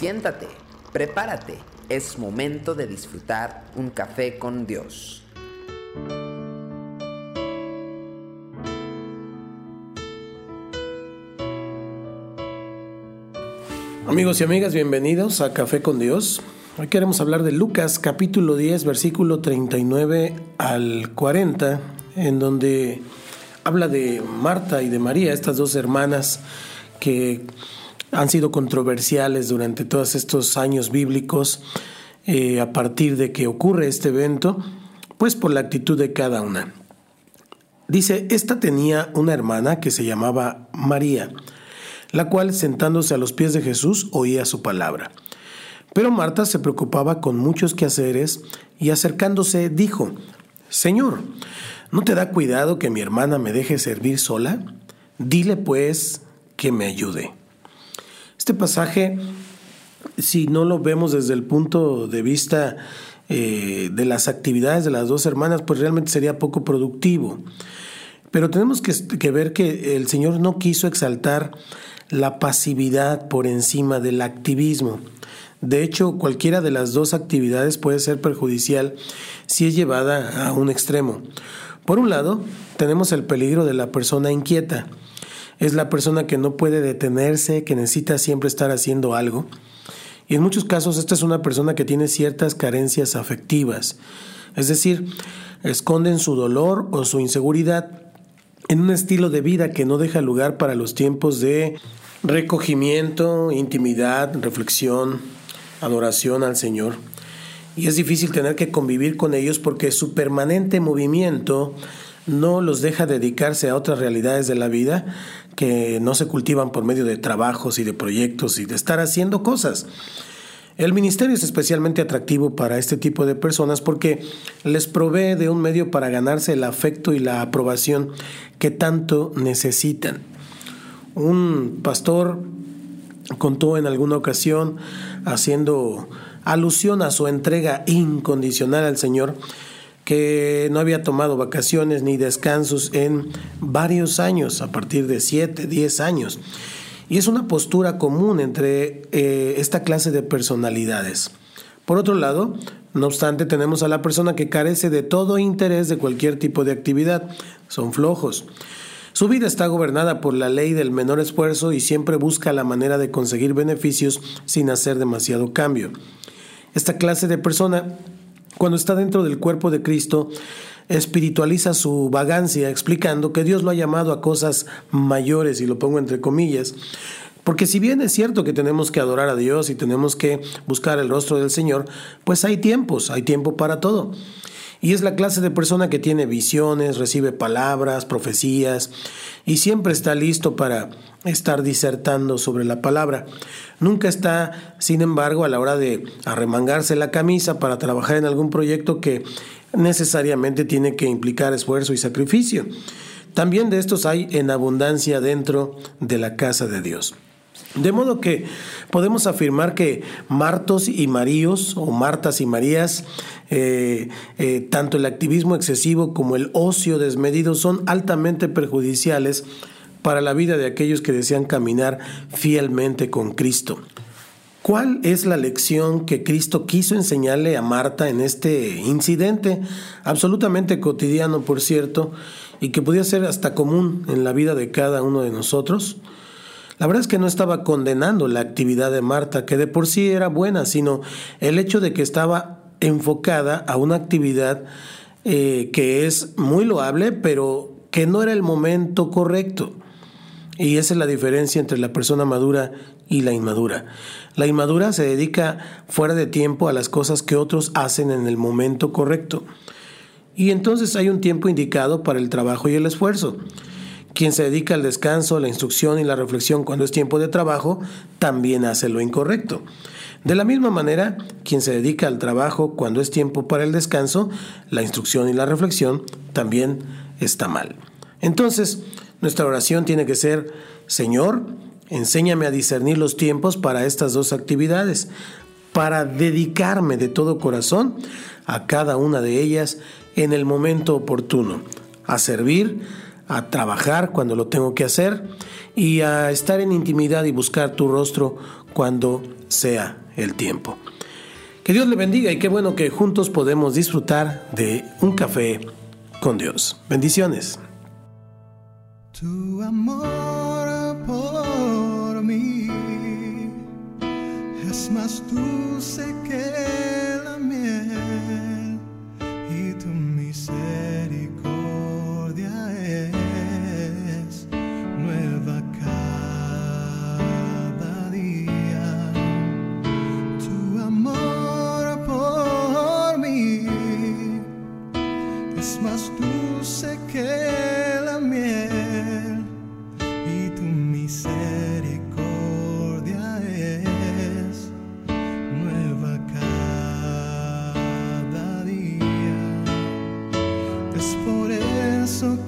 Siéntate, prepárate, es momento de disfrutar un café con Dios. Amigos y amigas, bienvenidos a Café con Dios. Hoy queremos hablar de Lucas capítulo 10, versículo 39 al 40, en donde habla de Marta y de María, estas dos hermanas que han sido controversiales durante todos estos años bíblicos eh, a partir de que ocurre este evento, pues por la actitud de cada una. Dice, esta tenía una hermana que se llamaba María, la cual sentándose a los pies de Jesús oía su palabra. Pero Marta se preocupaba con muchos quehaceres y acercándose dijo, Señor, ¿no te da cuidado que mi hermana me deje servir sola? Dile pues que me ayude. Este pasaje, si no lo vemos desde el punto de vista eh, de las actividades de las dos hermanas, pues realmente sería poco productivo. Pero tenemos que, que ver que el Señor no quiso exaltar la pasividad por encima del activismo. De hecho, cualquiera de las dos actividades puede ser perjudicial si es llevada a un extremo. Por un lado, tenemos el peligro de la persona inquieta, es la persona que no puede detenerse, que necesita siempre estar haciendo algo. Y en muchos casos esta es una persona que tiene ciertas carencias afectivas, es decir, esconden su dolor o su inseguridad en un estilo de vida que no deja lugar para los tiempos de recogimiento, intimidad, reflexión, adoración al Señor. Y es difícil tener que convivir con ellos porque su permanente movimiento no los deja dedicarse a otras realidades de la vida que no se cultivan por medio de trabajos y de proyectos y de estar haciendo cosas. El ministerio es especialmente atractivo para este tipo de personas porque les provee de un medio para ganarse el afecto y la aprobación que tanto necesitan. Un pastor contó en alguna ocasión, haciendo alusión a su entrega incondicional al Señor, que no había tomado vacaciones ni descansos en varios años, a partir de 7, 10 años. Y es una postura común entre eh, esta clase de personalidades. Por otro lado, no obstante, tenemos a la persona que carece de todo interés de cualquier tipo de actividad. Son flojos. Su vida está gobernada por la ley del menor esfuerzo y siempre busca la manera de conseguir beneficios sin hacer demasiado cambio. Esta clase de persona cuando está dentro del cuerpo de Cristo, espiritualiza su vagancia explicando que Dios lo ha llamado a cosas mayores, y lo pongo entre comillas, porque si bien es cierto que tenemos que adorar a Dios y tenemos que buscar el rostro del Señor, pues hay tiempos, hay tiempo para todo. Y es la clase de persona que tiene visiones, recibe palabras, profecías y siempre está listo para estar disertando sobre la palabra. Nunca está, sin embargo, a la hora de arremangarse la camisa para trabajar en algún proyecto que necesariamente tiene que implicar esfuerzo y sacrificio. También de estos hay en abundancia dentro de la casa de Dios. De modo que podemos afirmar que Martos y Maríos, o Martas y Marías, eh, eh, tanto el activismo excesivo como el ocio desmedido son altamente perjudiciales para la vida de aquellos que desean caminar fielmente con Cristo. ¿Cuál es la lección que Cristo quiso enseñarle a Marta en este incidente, absolutamente cotidiano, por cierto, y que podía ser hasta común en la vida de cada uno de nosotros? La verdad es que no estaba condenando la actividad de Marta, que de por sí era buena, sino el hecho de que estaba enfocada a una actividad eh, que es muy loable, pero que no era el momento correcto. Y esa es la diferencia entre la persona madura y la inmadura. La inmadura se dedica fuera de tiempo a las cosas que otros hacen en el momento correcto. Y entonces hay un tiempo indicado para el trabajo y el esfuerzo. Quien se dedica al descanso, la instrucción y la reflexión cuando es tiempo de trabajo, también hace lo incorrecto. De la misma manera, quien se dedica al trabajo cuando es tiempo para el descanso, la instrucción y la reflexión, también está mal. Entonces, nuestra oración tiene que ser, Señor, enséñame a discernir los tiempos para estas dos actividades, para dedicarme de todo corazón a cada una de ellas en el momento oportuno, a servir, a trabajar cuando lo tengo que hacer y a estar en intimidad y buscar tu rostro cuando sea el tiempo. Que Dios le bendiga y qué bueno que juntos podemos disfrutar de un café con Dios. Bendiciones.